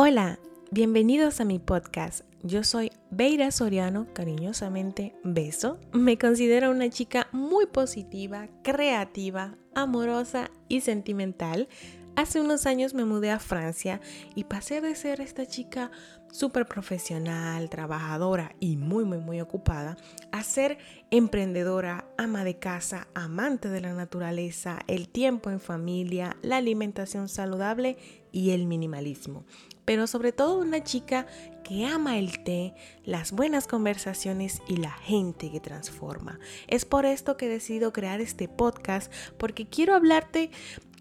Hola, bienvenidos a mi podcast. Yo soy Beira Soriano, cariñosamente Beso. Me considero una chica muy positiva, creativa, amorosa y sentimental. Hace unos años me mudé a Francia y pasé de ser esta chica súper profesional, trabajadora y muy, muy, muy ocupada a ser emprendedora, ama de casa, amante de la naturaleza, el tiempo en familia, la alimentación saludable y el minimalismo pero sobre todo una chica que ama el té, las buenas conversaciones y la gente que transforma. Es por esto que he decidido crear este podcast, porque quiero hablarte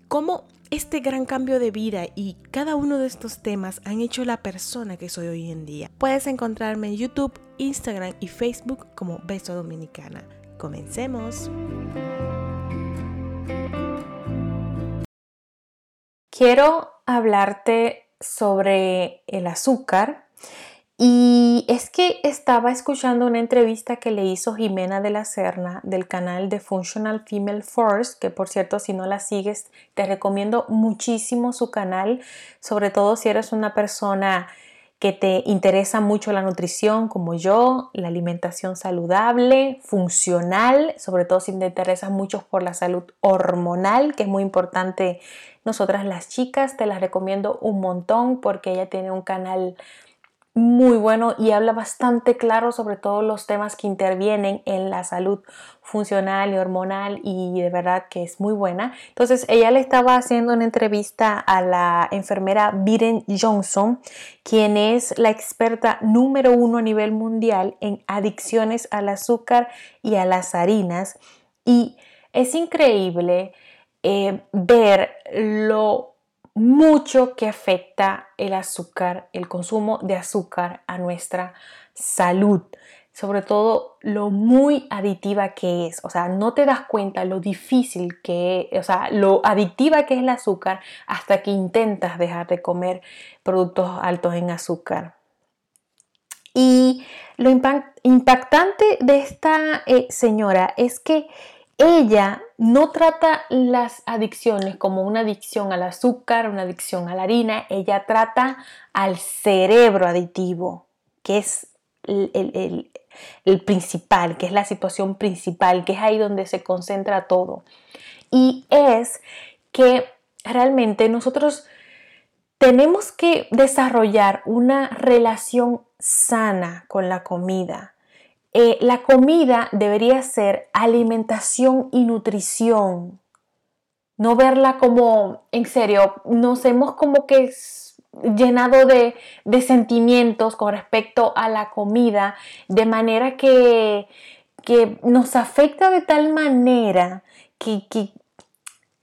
cómo este gran cambio de vida y cada uno de estos temas han hecho la persona que soy hoy en día. Puedes encontrarme en YouTube, Instagram y Facebook como Beso Dominicana. Comencemos. Quiero hablarte sobre el azúcar y es que estaba escuchando una entrevista que le hizo Jimena de la Serna del canal de Functional Female Force, que por cierto si no la sigues te recomiendo muchísimo su canal, sobre todo si eres una persona que te interesa mucho la nutrición como yo, la alimentación saludable, funcional, sobre todo si te interesas mucho por la salud hormonal, que es muy importante. Nosotras las chicas, te las recomiendo un montón porque ella tiene un canal muy bueno y habla bastante claro sobre todos los temas que intervienen en la salud funcional y hormonal y de verdad que es muy buena. Entonces ella le estaba haciendo una entrevista a la enfermera Biren Johnson, quien es la experta número uno a nivel mundial en adicciones al azúcar y a las harinas y es increíble eh, ver lo mucho que afecta el azúcar, el consumo de azúcar a nuestra salud. Sobre todo lo muy aditiva que es. O sea, no te das cuenta lo difícil que es, o sea, lo adictiva que es el azúcar hasta que intentas dejar de comer productos altos en azúcar. Y lo impactante de esta eh, señora es que ella no trata las adicciones como una adicción al azúcar, una adicción a la harina, ella trata al cerebro aditivo, que es el, principal, que es la situación principal, que es ahí donde se concentra todo. Y es que realmente nosotros tenemos que desarrollar una relación sana con la comida eh, la comida debería ser alimentación y nutrición. No verla como, en serio, nos hemos como que llenado de, sentimientos con respecto a la comida, de manera que, que nos afecta de tal manera que, que,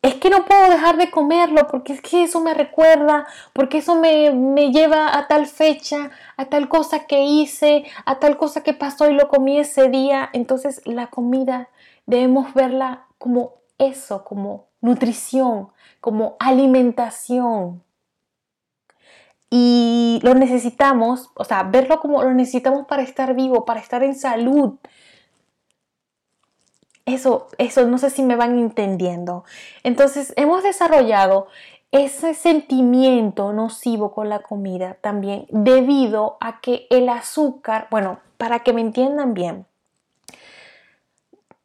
es que no puedo dejar de comerlo porque es que eso me recuerda, porque eso me, lleva a tal fecha, a tal cosa que hice, a tal cosa que pasó y lo comí ese día. Entonces la comida debemos verla como eso, como nutrición, como alimentación. Y lo necesitamos, o sea, verlo como lo necesitamos para estar vivo, para estar en salud, eso, eso, no sé si me van entendiendo. Entonces, hemos desarrollado ese sentimiento nocivo con la comida también debido a que el azúcar, bueno, para que me entiendan bien,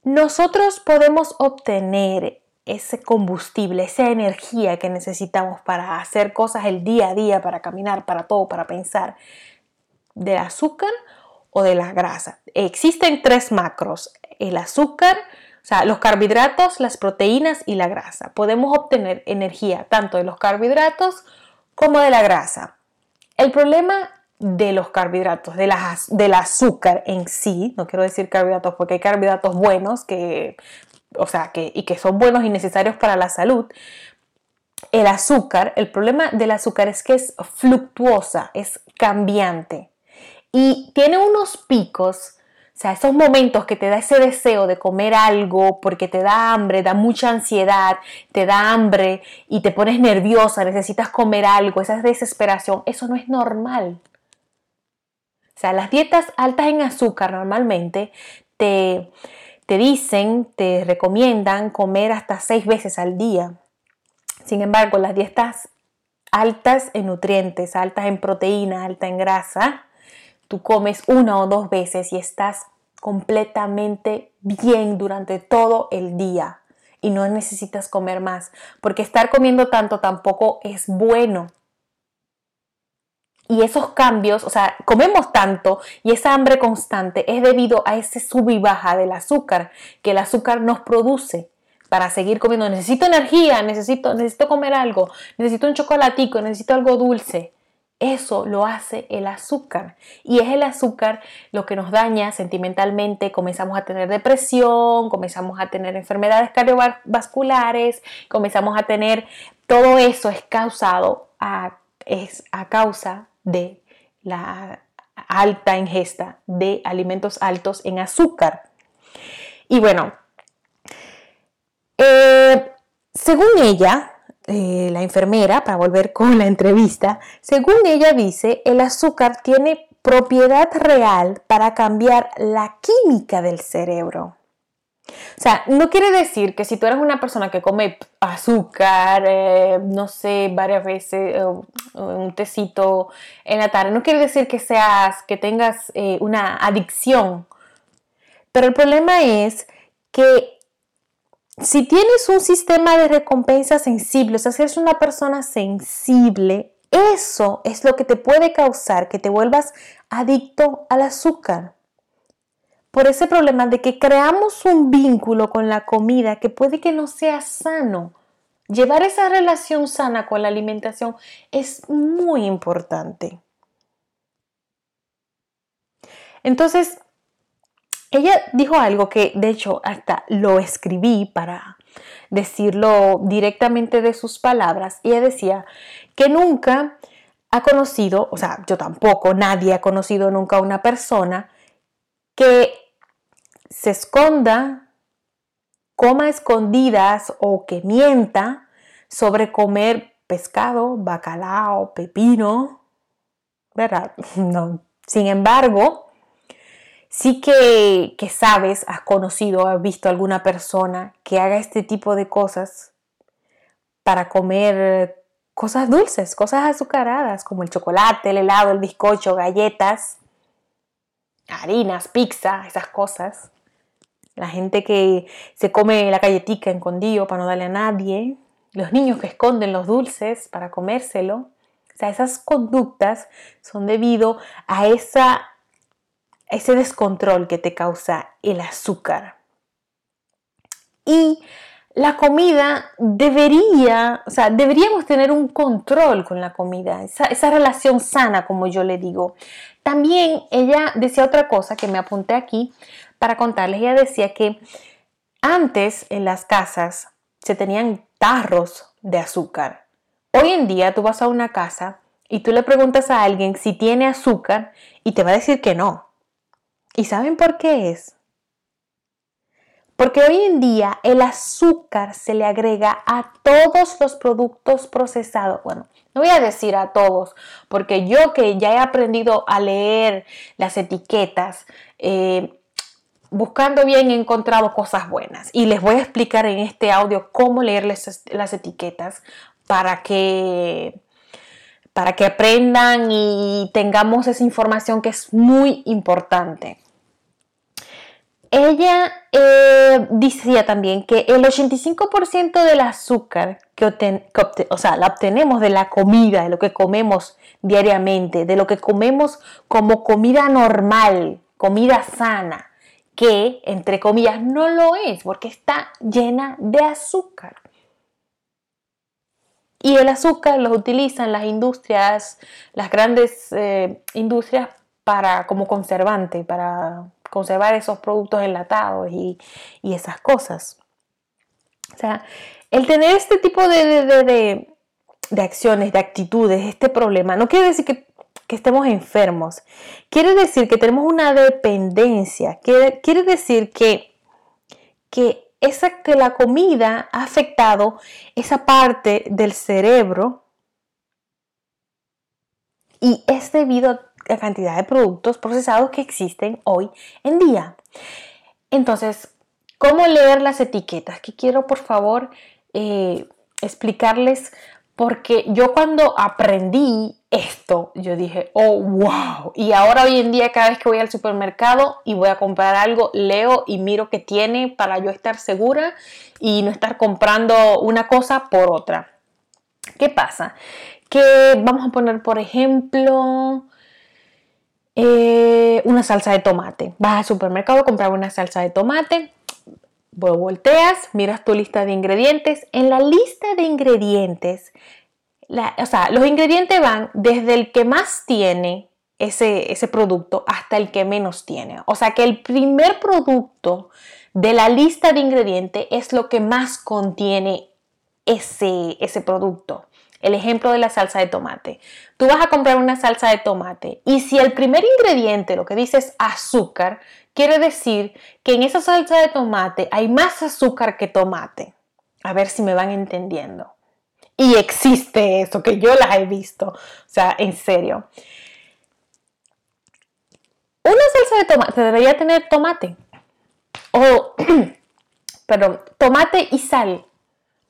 nosotros podemos obtener ese combustible, esa energía que necesitamos para hacer cosas el día a día, para caminar, para todo, para pensar, del azúcar o de la grasa. Existen tres macros, el azúcar, o sea, los carbohidratos, las proteínas y la grasa. Podemos obtener energía tanto de los carbohidratos como de la grasa. El problema de los carbohidratos, de del azúcar en sí, no quiero decir carbohidratos porque hay carbohidratos buenos que, o sea, que, y que son buenos y necesarios para la salud. El azúcar, el problema del azúcar es que es fluctuosa, es cambiante y tiene unos picos o sea, esos momentos que te da ese deseo de comer algo porque te da hambre, da mucha ansiedad, te da hambre y te pones nerviosa, necesitas comer algo, esa desesperación, eso no es normal. O sea, las dietas altas en azúcar normalmente te, te dicen, te recomiendan comer hasta seis veces al día. Sin embargo, las dietas altas en nutrientes, altas en proteína, alta en grasa, tú comes una o dos veces y estás completamente bien durante todo el día y no necesitas comer más, porque estar comiendo tanto tampoco es bueno. Y esos cambios, o sea, comemos tanto y esa hambre constante es debido a ese sub y baja del azúcar que el azúcar nos produce para seguir comiendo. Necesito energía, necesito, necesito comer algo, necesito un chocolatico, necesito algo dulce. Eso lo hace el azúcar. Y es el azúcar lo que nos daña sentimentalmente. Comenzamos a tener depresión, comenzamos a tener enfermedades cardiovasculares, comenzamos a tener... Todo eso es causado a, es a causa de la alta ingesta de alimentos altos en azúcar. Y bueno, eh, según ella, eh, la enfermera, para volver con la entrevista, según ella dice, el azúcar tiene propiedad real para cambiar la química del cerebro. O sea, no quiere decir que si tú eres una persona que come azúcar, eh, no sé, varias veces, eh, un tecito en la tarde, no quiere decir que seas, que tengas una adicción. Pero el problema es que si tienes un sistema de recompensa sensible, o sea, si eres una persona sensible, eso es lo que te puede causar que te vuelvas adicto al azúcar. Por ese problema de que creamos un vínculo con la comida que puede que no sea sano. Llevar esa relación sana con la alimentación es muy importante. Entonces, ella dijo algo que de hecho hasta lo escribí para decirlo directamente de sus palabras. Ella decía que nunca ha conocido, o sea, yo tampoco, nadie ha conocido nunca a una persona que se esconda, coma escondidas o que mienta sobre comer pescado, bacalao, pepino, ¿verdad? No. Sin embargo, sí que, sabes, has conocido, has visto alguna persona que haga este tipo de cosas para comer cosas dulces, cosas azucaradas, como el chocolate, el helado, el bizcocho, galletas, harinas, pizza, esas cosas. La gente que se come la galletica escondido para no darle a nadie. Los niños que esconden los dulces para comérselo. O sea, esas conductas son debido a esa ese descontrol que te causa el azúcar. Y la comida debería, o sea, deberíamos tener un control con la comida, esa, esa, relación sana, como yo le digo. También ella decía otra cosa que me apunté aquí para contarles. Ella decía que antes en las casas se tenían tarros de azúcar. Hoy en día tú vas a una casa y tú le preguntas a alguien si tiene azúcar y te va a decir que no. ¿Y saben por qué es? Porque hoy en día el azúcar se le agrega a todos los productos procesados. Bueno, no voy a decir a todos, porque yo que ya he aprendido a leer las etiquetas, eh, buscando bien he encontrado cosas buenas. Y les voy a explicar en este audio cómo leer las etiquetas para que para que aprendan y tengamos esa información que es muy importante. Ella eh, decía también que el 85% del azúcar que, o sea, la obtenemos de la comida, de lo que comemos diariamente, de lo que comemos como comida normal, comida sana, que entre comillas no lo es porque está llena de azúcar. Y el azúcar lo utilizan las industrias, las grandes eh, industrias para como conservante, para conservar esos productos enlatados y, esas cosas. O sea, el tener este tipo de, acciones, de actitudes, este problema, no quiere decir que, estemos enfermos. Quiere decir que tenemos una dependencia. Quiere, quiere decir que, que, esa, que la comida ha afectado esa parte del cerebro y es debido la cantidad de productos procesados que existen hoy en día. Entonces, ¿cómo leer las etiquetas? Que quiero por favor eh, explicarles porque yo cuando aprendí esto, yo dije, oh, wow. Y ahora hoy en día cada vez que voy al supermercado y voy a comprar algo, leo y miro qué tiene para yo estar segura y no estar comprando una cosa por otra. ¿Qué pasa? Que vamos a poner, por ejemplo, eh, una salsa de tomate. Vas al supermercado a comprar una salsa de tomate, volteas, miras tu lista de ingredientes. En la lista de ingredientes, o sea, los ingredientes van desde el que más tiene ese, ese producto hasta el que menos tiene. O sea que el primer producto de la lista de ingredientes es lo que más contiene ese, ese producto. El ejemplo de la salsa de tomate. Tú vas a comprar una salsa de tomate y si el primer ingrediente lo que dice es azúcar, quiere decir que en esa salsa de tomate hay más azúcar que tomate. A ver si me van entendiendo. Y existe eso, que yo las he visto. O sea, en serio. Una salsa de tomate debería tener tomate. O, perdón, tomate y sal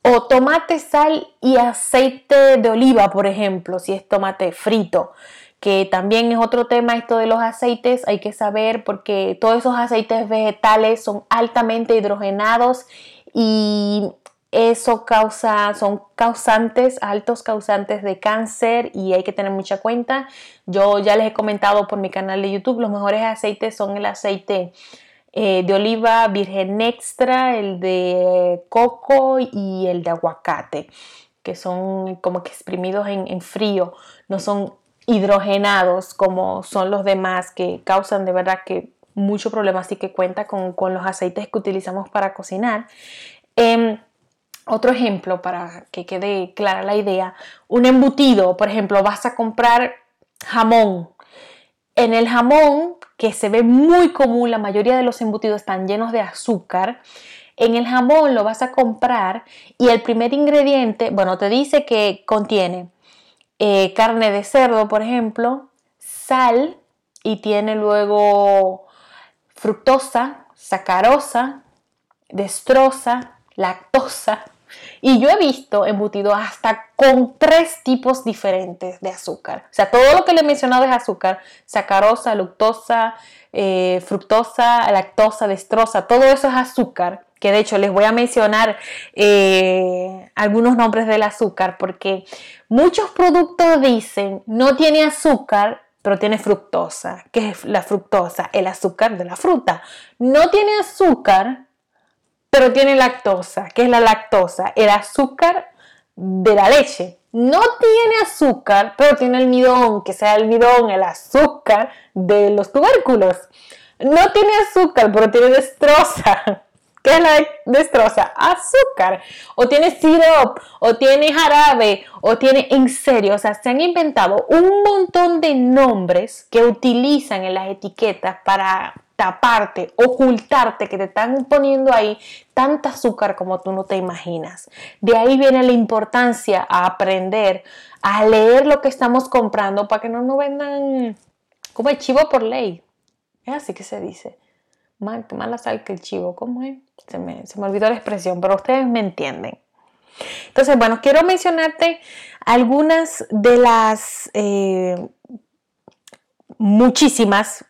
o tomate, sal y aceite de oliva, por ejemplo, si es tomate frito, que también es otro tema esto de los aceites, hay que saber porque todos esos aceites vegetales son altamente hidrogenados y eso causa, son causantes, altos causantes de cáncer y hay que tener mucha cuenta. Yo ya les he comentado por mi canal de YouTube, los mejores aceites son el aceite eh, de oliva virgen extra, el de coco y el de aguacate, que son como que exprimidos en, frío, no son hidrogenados como son los demás que causan de verdad que mucho problema, así que cuenta con, los aceites que utilizamos para cocinar. Em, otro ejemplo para que quede clara la idea, un embutido, por ejemplo, vas a comprar jamón. En el jamón que se ve muy común, la mayoría de los embutidos están llenos de azúcar. En el jamón lo vas a comprar y el primer ingrediente, bueno, te dice que contiene eh, carne de cerdo, por ejemplo, sal y tiene luego fructosa, sacarosa, destrosa, lactosa, y yo he visto embutido hasta con tres tipos diferentes de azúcar. O sea, todo lo que le he mencionado es azúcar. Sacarosa, luctosa, eh, fructosa, lactosa, destrosa. Todo eso es azúcar. Que de hecho les voy a mencionar eh, algunos nombres del azúcar porque muchos productos dicen no tiene azúcar, pero tiene fructosa. ¿Qué es la fructosa? El azúcar de la fruta. No tiene azúcar, pero tiene lactosa. ¿Qué es la lactosa? El azúcar de la leche. No tiene azúcar, pero tiene almidón, que sea almidón, el azúcar de los tubérculos. No tiene azúcar, pero tiene destroza. ¿Qué es la destroza? Azúcar. O tiene sirope, o tiene jarabe, o tiene en serio. O sea, se han inventado un montón de nombres que utilizan en las etiquetas para taparte, ocultarte, que te están poniendo ahí tanta azúcar como tú no te imaginas. De ahí viene la importancia a aprender a leer lo que estamos comprando para que no nos vendan como el chivo por ley. Es así que se dice. Mal, mala sal que el chivo, ¿cómo es? Se me, olvidó la expresión, pero ustedes me entienden. Entonces, bueno, quiero mencionarte algunas de las eh, muchísimas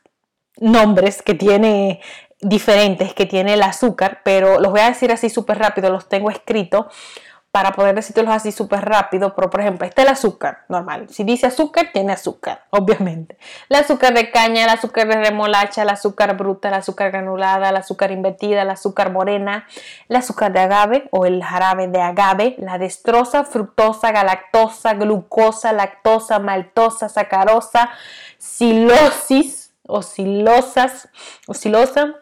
nombres que tiene diferentes que tiene el azúcar, pero los voy a decir así súper rápido, los tengo escritos para poder decirlos así súper rápido, pero por ejemplo, este es el azúcar normal. Si dice azúcar, tiene azúcar, obviamente. El azúcar de caña, el azúcar de remolacha, el azúcar bruta, el azúcar granulada, el azúcar invertida, el azúcar morena, el azúcar de agave o el jarabe de agave, la destrosa, fructosa, galactosa, glucosa, lactosa, maltosa, sacarosa, silosis, oscilosas, osilosa.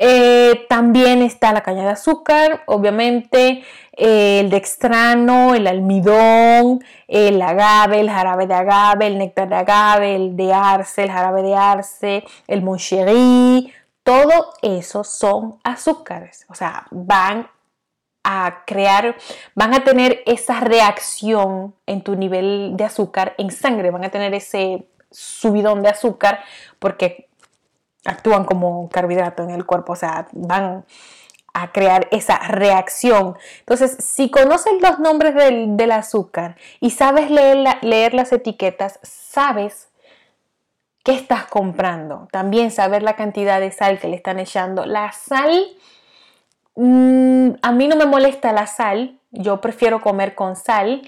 Eh, también está la caña de azúcar, obviamente eh, el dextrano, el almidón, el agave, el jarabe de agave, el néctar de agave, el de arce, el jarabe de arce, el moncherí, todo eso son azúcares, o sea, van a crear, van a tener esa reacción en tu nivel de azúcar en sangre, van a tener ese subidón de azúcar porque actúan como carbohidrato en el cuerpo, o sea, van a crear esa reacción. Entonces, si conoces los nombres del, azúcar y sabes leer, leer las etiquetas, sabes qué estás comprando. También saber la cantidad de sal que le están echando. La sal, mm, a mí no me molesta la sal, yo prefiero comer con sal,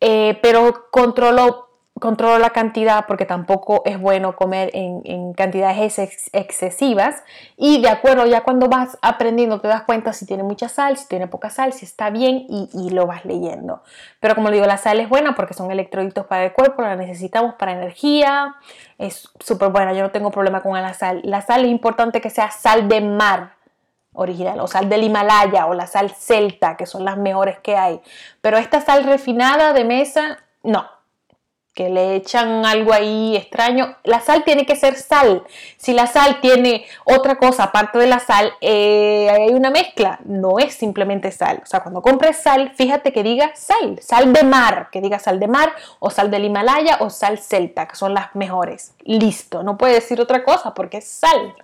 eh, pero controlo controlo la cantidad porque tampoco es bueno comer en, cantidades excesivas y de acuerdo ya cuando vas aprendiendo te das cuenta si tiene mucha sal, si tiene poca sal, si está bien y, lo vas leyendo. Pero como digo, la sal es buena porque son electrolitos para el cuerpo, la necesitamos para energía, es súper buena, yo no tengo problema con la sal. La sal es importante que sea sal de mar original o sal del Himalaya o la sal celta, que son las mejores que hay. Pero esta sal refinada de mesa, no, que le echan algo ahí extraño. La sal tiene que ser sal. Si la sal tiene otra cosa aparte de la sal, eh, hay una mezcla. No es simplemente sal. O sea, cuando compres sal, fíjate que diga sal. Sal de mar, que diga sal de mar, o sal del Himalaya, o sal celta, que son las mejores. Listo. No puede decir otra cosa porque es sal.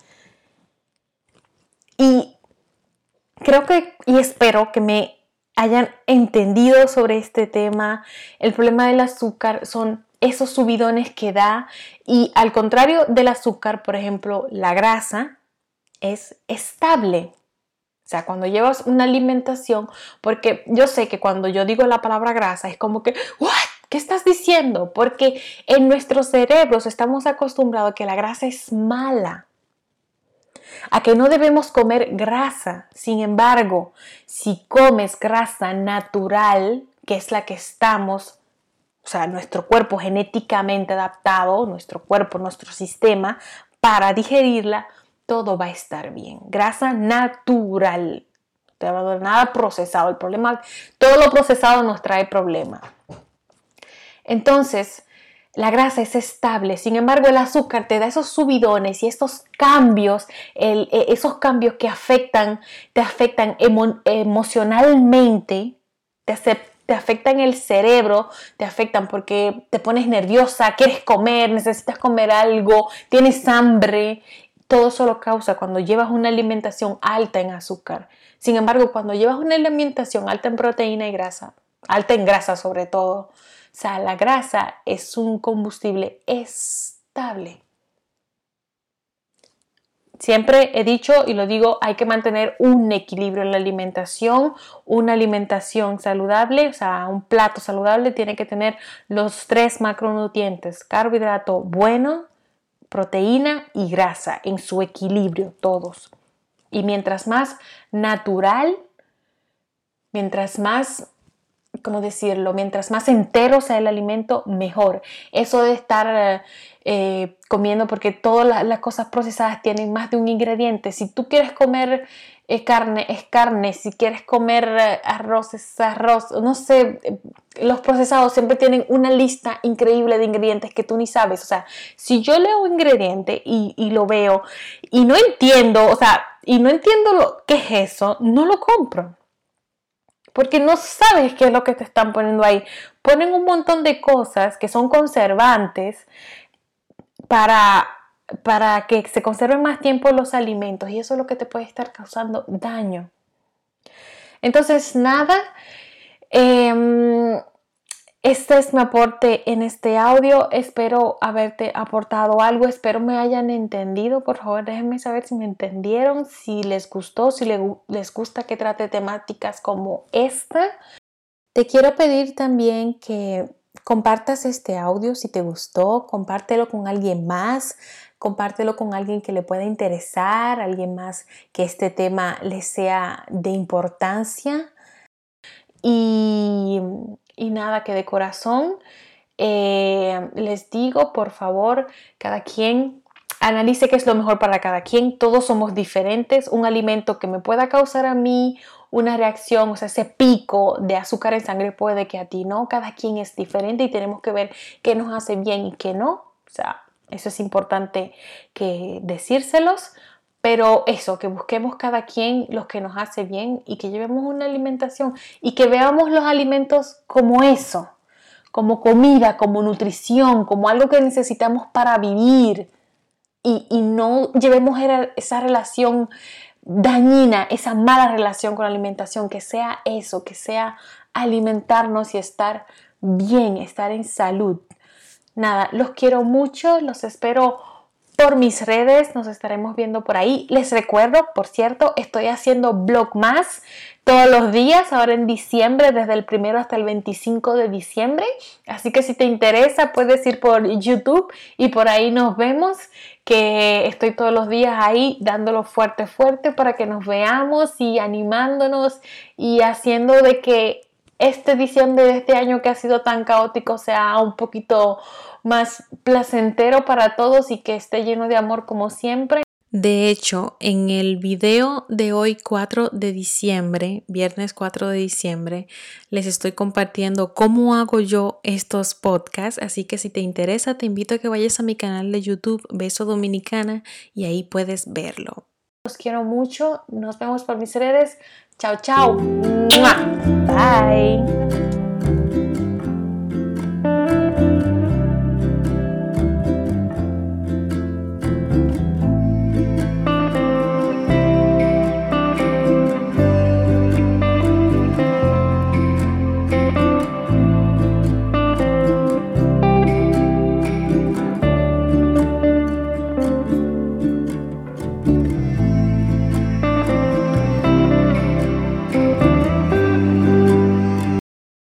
Y creo que, y espero que me hayan entendido sobre este tema. El problema del azúcar son esos subidones que da y al contrario del azúcar, por ejemplo, la grasa es estable. O sea, cuando llevas una alimentación, porque yo sé que cuando yo digo la palabra grasa es como que. ¿Qué estás diciendo? Porque en nuestros cerebros estamos acostumbrados a que la grasa es mala a que no debemos comer grasa. Sin embargo, si comes grasa natural, que es la que estamos, o sea, nuestro cuerpo genéticamente adaptado, nuestro cuerpo, nuestro sistema, para digerirla, todo va a estar bien. Grasa natural. No nada procesado. El problema, todo lo procesado nos trae problemas. Entonces, la grasa es estable, sin embargo el azúcar te da esos subidones y estos cambios, e, esos cambios que afectan, te afectan emocionalmente, te, te afectan el cerebro, te afectan porque te pones nerviosa, quieres comer, necesitas comer algo, tienes hambre. Todo eso lo causa cuando llevas una alimentación alta en azúcar. Sin embargo, cuando llevas una alimentación alta en proteína y grasa, alta en grasa sobre todo, o sea, la grasa es un combustible estable. Siempre he dicho y lo digo, hay que mantener un equilibrio en la alimentación, una alimentación saludable, o sea, un plato saludable tiene que tener los tres macronutrientes, carbohidrato bueno, proteína y grasa en su equilibrio, todos. Y mientras más natural, mientras más ¿cómo decirlo? Mientras más entero sea el alimento, mejor. Eso de estar eh, comiendo, porque todas las, cosas procesadas tienen más de un ingrediente. Si tú quieres comer eh, carne, es carne. Si quieres comer eh, arroz, es arroz. No sé, los procesados siempre tienen una lista increíble de ingredientes que tú ni sabes. O sea, si yo leo un ingrediente y, y lo veo y no entiendo, o sea, y no entiendo lo, qué es eso, no lo compro porque no sabes qué es lo que te están poniendo ahí. Ponen un montón de cosas que son conservantes para, para que se conserven más tiempo los alimentos y eso es lo que te puede estar causando daño. Entonces, nada, eh, este es mi aporte en este audio. Espero haberte aportado algo. Espero me hayan entendido. Por favor, déjenme saber si me entendieron, si les gustó, si les gusta que trate temáticas como esta. Te quiero pedir también que compartas este audio si te gustó. Compártelo con alguien más. Compártelo con alguien que le pueda interesar, alguien más que este tema le sea de importancia. Y y nada, que de corazón eh, les digo, por favor, cada quien analice qué es lo mejor para cada quien. Todos somos diferentes. Un alimento que me pueda causar a mí una reacción, o sea, ese pico de azúcar en sangre puede que a ti no. Cada quien es diferente y tenemos que ver qué nos hace bien y qué no. O sea, eso es importante que decírselos pero eso, que busquemos cada quien lo que nos hace bien y que llevemos una alimentación y que veamos los alimentos como eso, como comida, como nutrición, como algo que necesitamos para vivir y, no llevemos esa relación dañina, esa mala relación con la alimentación, que sea eso, que sea alimentarnos y estar bien, estar en salud. Nada, los quiero mucho, los espero por mis redes, nos estaremos viendo por ahí. Les recuerdo, por cierto, estoy haciendo blog más todos los días, ahora en diciembre, desde el primero hasta el 25 de diciembre. Así que si te interesa, puedes ir por YouTube y por ahí nos vemos, que estoy todos los días ahí dándolo fuerte, fuerte para que nos veamos y animándonos y haciendo de que este diciembre de este año que ha sido tan caótico sea un poquito más placentero para todos y que esté lleno de amor como siempre. De hecho, en el video de hoy 4 de diciembre, viernes 4 de diciembre, les estoy compartiendo cómo hago yo estos podcasts, así que si te interesa te invito a que vayas a mi canal de YouTube Beso Dominicana y ahí puedes verlo. Los quiero mucho, nos vemos por mis redes. Chao, chao. Bye.